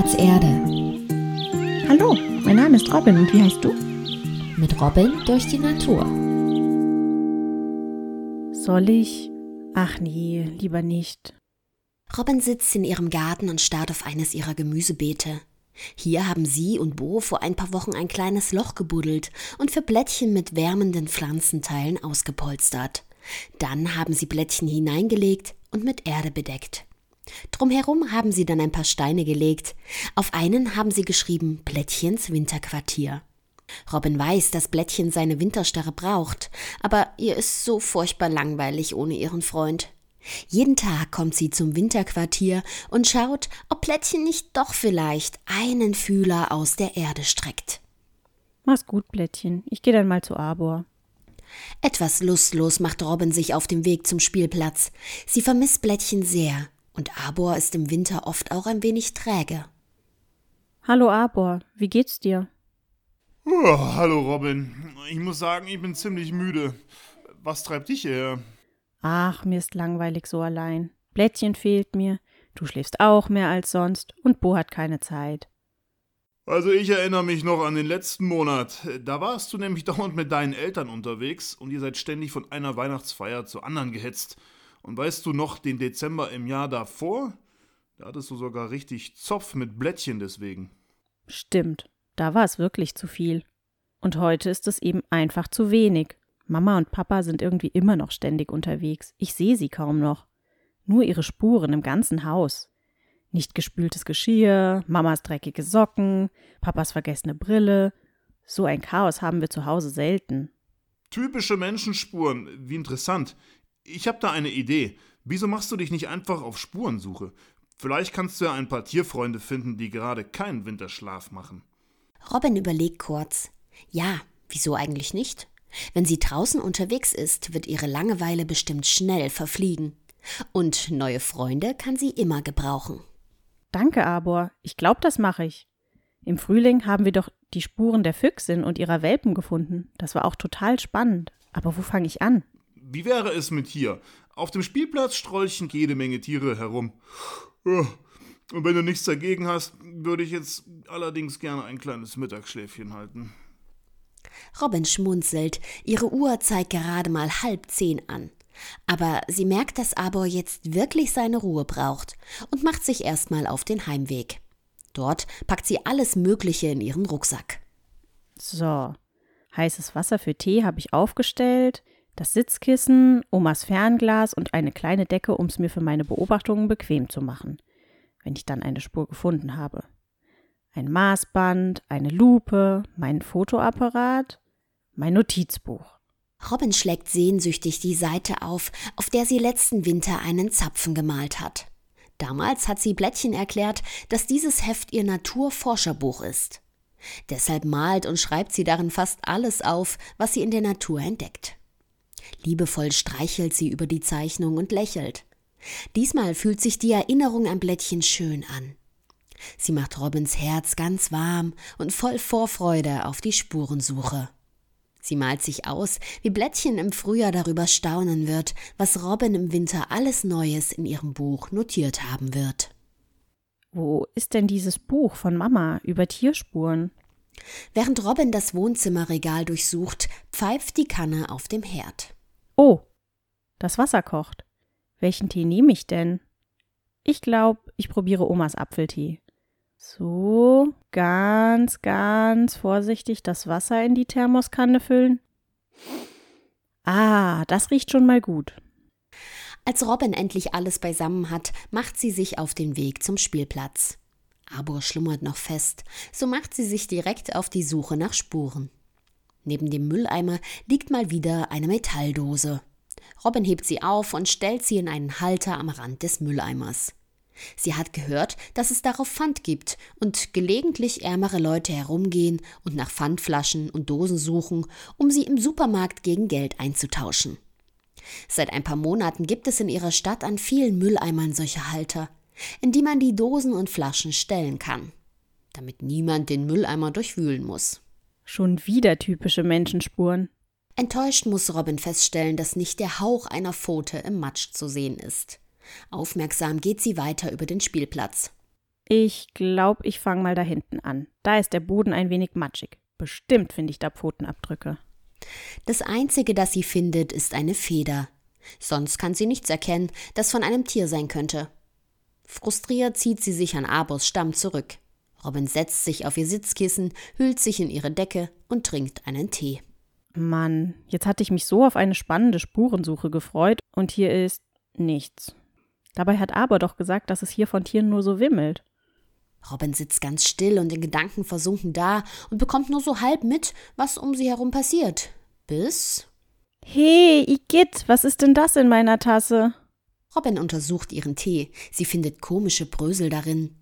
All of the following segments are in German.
Spielplatz Erde. Hallo, mein Name ist Robin und wie heißt du? Mit Robin durch die Natur. Soll ich? Ach nee, lieber nicht. Robin sitzt in ihrem Garten und starrt auf eines ihrer Gemüsebeete. Hier haben sie und Bo vor ein paar Wochen ein kleines Loch gebuddelt und für Blättchen mit wärmenden Pflanzenteilen ausgepolstert. Dann haben sie Blättchen hineingelegt und mit Erde bedeckt. Drumherum haben sie dann ein paar Steine gelegt. Auf einen haben sie geschrieben Blättchens Winterquartier. Robin weiß, dass Blättchen seine Winterstarre braucht, aber ihr ist so furchtbar langweilig ohne ihren Freund. Jeden Tag kommt sie zum Winterquartier und schaut, ob Blättchen nicht doch vielleicht einen Fühler aus der Erde streckt. Mach's gut, Blättchen. Ich gehe dann mal zu Arbor. Etwas lustlos macht Robin sich auf dem Weg zum Spielplatz. Sie vermisst Blättchen sehr und Arbor ist im Winter oft auch ein wenig träge. Hallo Arbor, wie geht's dir? Oh, hallo Robin. Ich muss sagen, ich bin ziemlich müde. Was treibt dich her? Ach, mir ist langweilig so allein. Blättchen fehlt mir, du schläfst auch mehr als sonst und Bo hat keine Zeit. Also ich erinnere mich noch an den letzten Monat. Da warst du nämlich dauernd mit deinen Eltern unterwegs und ihr seid ständig von einer Weihnachtsfeier zur anderen gehetzt. Und weißt du noch den Dezember im Jahr davor? Da hattest du sogar richtig Zopf mit Blättchen deswegen. Stimmt, da war es wirklich zu viel. Und heute ist es eben einfach zu wenig. Mama und Papa sind irgendwie immer noch ständig unterwegs. Ich sehe sie kaum noch. Nur ihre Spuren im ganzen Haus. Nicht gespültes Geschirr, Mamas dreckige Socken, Papas vergessene Brille. So ein Chaos haben wir zu Hause selten. Typische Menschenspuren, wie interessant. Ich habe da eine Idee. Wieso machst du dich nicht einfach auf Spurensuche? Vielleicht kannst du ja ein paar Tierfreunde finden, die gerade keinen Winterschlaf machen. Robin überlegt kurz. Ja, wieso eigentlich nicht? Wenn sie draußen unterwegs ist, wird ihre Langeweile bestimmt schnell verfliegen. Und neue Freunde kann sie immer gebrauchen. Danke, Arbor. Ich glaube, das mache ich. Im Frühling haben wir doch die Spuren der Füchsin und ihrer Welpen gefunden. Das war auch total spannend. Aber wo fange ich an? Wie wäre es mit hier? Auf dem Spielplatz strolchen jede Menge Tiere herum. Und wenn du nichts dagegen hast, würde ich jetzt allerdings gerne ein kleines Mittagsschläfchen halten. Robin schmunzelt. Ihre Uhr zeigt gerade mal halb zehn an. Aber sie merkt, dass Arbor jetzt wirklich seine Ruhe braucht und macht sich erstmal auf den Heimweg. Dort packt sie alles Mögliche in ihren Rucksack. So, heißes Wasser für Tee habe ich aufgestellt, das Sitzkissen, Omas Fernglas und eine kleine Decke, um es mir für meine Beobachtungen bequem zu machen, wenn ich dann eine Spur gefunden habe. Ein Maßband, eine Lupe, mein Fotoapparat, mein Notizbuch. Robin schlägt sehnsüchtig die Seite auf, auf der sie letzten Winter einen Zapfen gemalt hat. Damals hat sie Blättchen erklärt, dass dieses Heft ihr Naturforscherbuch ist. Deshalb malt und schreibt sie darin fast alles auf, was sie in der Natur entdeckt. Liebevoll streichelt sie über die Zeichnung und lächelt. Diesmal fühlt sich die Erinnerung an Blättchen schön an. Sie macht Robins Herz ganz warm und voll Vorfreude auf die Spurensuche. Sie malt sich aus, wie Blättchen im Frühjahr darüber staunen wird, was Robin im Winter alles Neues in ihrem Buch notiert haben wird. Wo ist denn dieses Buch von Mama über Tierspuren? Während Robin das Wohnzimmerregal durchsucht, pfeift die Kanne auf dem Herd. Oh, das Wasser kocht. Welchen Tee nehme ich denn? Ich glaube, ich probiere Omas Apfeltee. So, ganz, ganz vorsichtig das Wasser in die Thermoskanne füllen. Ah, das riecht schon mal gut. Als Robin endlich alles beisammen hat, macht sie sich auf den Weg zum Spielplatz. Arbor schlummert noch fest, so macht sie sich direkt auf die Suche nach Spuren. Neben dem Mülleimer liegt mal wieder eine Metalldose. Robin hebt sie auf und stellt sie in einen Halter am Rand des Mülleimers. Sie hat gehört, dass es darauf Pfand gibt und gelegentlich ärmere Leute herumgehen und nach Pfandflaschen und Dosen suchen, um sie im Supermarkt gegen Geld einzutauschen. Seit ein paar Monaten gibt es in ihrer Stadt an vielen Mülleimern solche Halter, in die man die Dosen und Flaschen stellen kann, damit niemand den Mülleimer durchwühlen muss. Schon wieder typische Menschenspuren. Enttäuscht muss Robin feststellen, dass nicht der Hauch einer Pfote im Matsch zu sehen ist. Aufmerksam geht sie weiter über den Spielplatz. Ich glaube, ich fange mal da hinten an. Da ist der Boden ein wenig matschig. Bestimmt finde ich da Pfotenabdrücke. Das Einzige, das sie findet, ist eine Feder. Sonst kann sie nichts erkennen, das von einem Tier sein könnte. Frustriert zieht sie sich an Abos Stamm zurück. Robin setzt sich auf ihr Sitzkissen, hüllt sich in ihre Decke und trinkt einen Tee. Mann, jetzt hatte ich mich so auf eine spannende Spurensuche gefreut und hier ist nichts. Dabei hat Aber doch gesagt, dass es hier von Tieren nur so wimmelt. Robin sitzt ganz still und in Gedanken versunken da und bekommt nur so halb mit, was um sie herum passiert. Bis. Hey, Igitt, was ist denn das in meiner Tasse? Robin untersucht ihren Tee. Sie findet komische Brösel darin.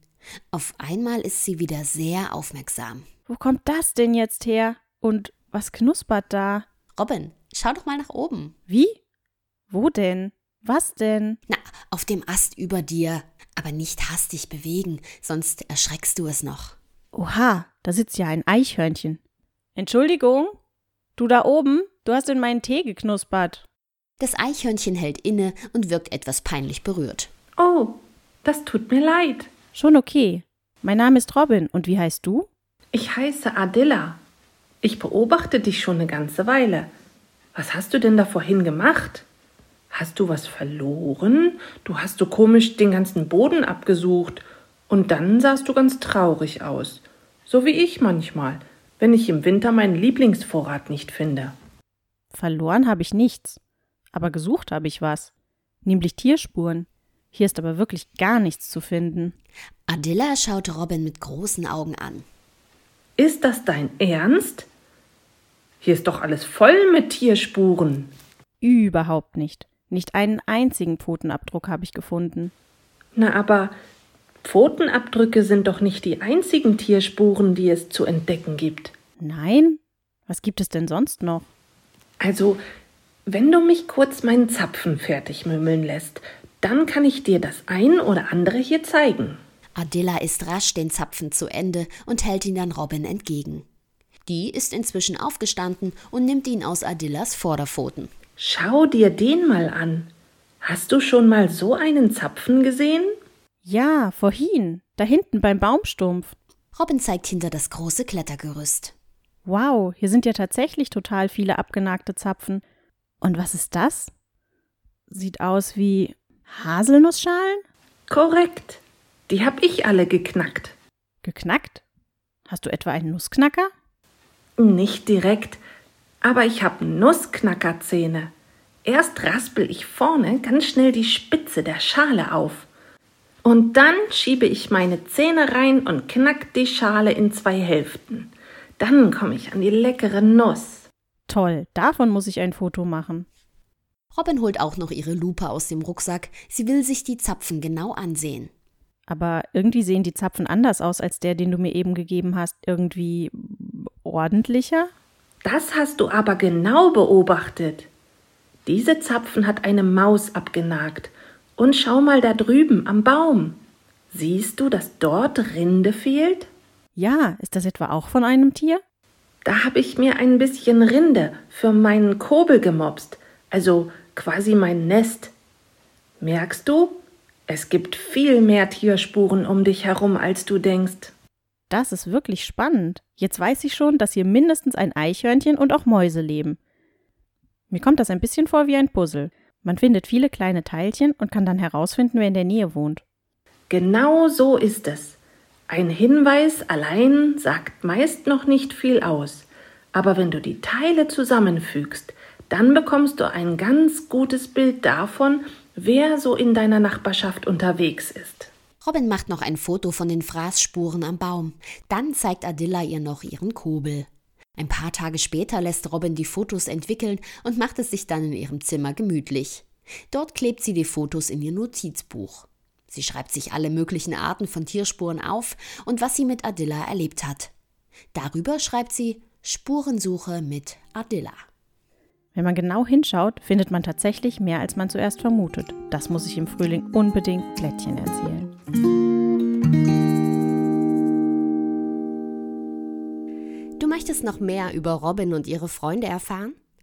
Auf einmal ist sie wieder sehr aufmerksam. Wo kommt das denn jetzt her? Und was knuspert da? Robin, schau doch mal nach oben. Wie? Wo denn? Was denn? Na, auf dem Ast über dir. Aber nicht hastig bewegen, sonst erschreckst du es noch. Oha, da sitzt ja ein Eichhörnchen. Entschuldigung? Du da oben? Du hast in meinen Tee geknuspert. Das Eichhörnchen hält inne und wirkt etwas peinlich berührt. Oh, das tut mir leid. Schon okay. Mein Name ist Robin und wie heißt du? Ich heiße Adilla. Ich beobachte dich schon eine ganze Weile. Was hast du denn da vorhin gemacht? Hast du was verloren? Du hast so komisch den ganzen Boden abgesucht. Und dann sahst du ganz traurig aus. So wie ich manchmal, wenn ich im Winter meinen Lieblingsvorrat nicht finde. Verloren habe ich nichts. Aber gesucht habe ich was. Nämlich Tierspuren. Hier ist aber wirklich gar nichts zu finden. Adilla schaute Robin mit großen Augen an. Ist das dein Ernst? Hier ist doch alles voll mit Tierspuren. Überhaupt nicht. Nicht einen einzigen Pfotenabdruck habe ich gefunden. Na, aber Pfotenabdrücke sind doch nicht die einzigen Tierspuren, die es zu entdecken gibt. Nein? Was gibt es denn sonst noch? Also, wenn du mich kurz meinen Zapfen fertig mümmeln lässt, dann kann ich dir das ein oder andere hier zeigen. Adilla ist rasch den Zapfen zu Ende und hält ihn dann Robin entgegen. Die ist inzwischen aufgestanden und nimmt ihn aus Adillas Vorderpfoten. Schau dir den mal an. Hast du schon mal so einen Zapfen gesehen? Ja, vorhin, da hinten beim Baumstumpf. Robin zeigt hinter das große Klettergerüst. Wow, hier sind ja tatsächlich total viele abgenagte Zapfen. Und was ist das? Sieht aus wie Haselnussschalen? Korrekt. Die hab ich alle geknackt. Geknackt? Hast du etwa einen Nussknacker? Nicht direkt, aber ich habe Nussknackerzähne. Erst raspel ich vorne ganz schnell die Spitze der Schale auf. Und dann schiebe ich meine Zähne rein und knack die Schale in zwei Hälften. Dann komme ich an die leckere Nuss. Toll, davon muss ich ein Foto machen. Robin holt auch noch ihre Lupe aus dem Rucksack. Sie will sich die Zapfen genau ansehen. Aber irgendwie sehen die Zapfen anders aus als der, den du mir eben gegeben hast. Irgendwie ordentlicher? Das hast du aber genau beobachtet. Diese Zapfen hat eine Maus abgenagt. Und schau mal da drüben am Baum. Siehst du, dass dort Rinde fehlt? Ja, ist das etwa auch von einem Tier? Da habe ich mir ein bisschen Rinde für meinen Kobel gemopst, also quasi mein Nest. Merkst du? Es gibt viel mehr Tierspuren um dich herum, als du denkst. Das ist wirklich spannend. Jetzt weiß ich schon, dass hier mindestens ein Eichhörnchen und auch Mäuse leben. Mir kommt das ein bisschen vor wie ein Puzzle. Man findet viele kleine Teilchen und kann dann herausfinden, wer in der Nähe wohnt. Genau so ist es. Ein Hinweis allein sagt meist noch nicht viel aus. Aber wenn du die Teile zusammenfügst, dann bekommst du ein ganz gutes Bild davon, wer so in deiner Nachbarschaft unterwegs ist. Robin macht noch ein Foto von den Fraßspuren am Baum. Dann zeigt Adilla ihr noch ihren Kobel. Ein paar Tage später lässt Robin die Fotos entwickeln und macht es sich dann in ihrem Zimmer gemütlich. Dort klebt sie die Fotos in ihr Notizbuch. Sie schreibt sich alle möglichen Arten von Tierspuren auf und was sie mit Adilla erlebt hat. Darüber schreibt sie Spurensuche mit Adilla. Wenn man genau hinschaut, findet man tatsächlich mehr, als man zuerst vermutet. Das muss ich im Frühling unbedingt Blättchen erzählen. Du möchtest noch mehr über Robin und ihre Freunde erfahren?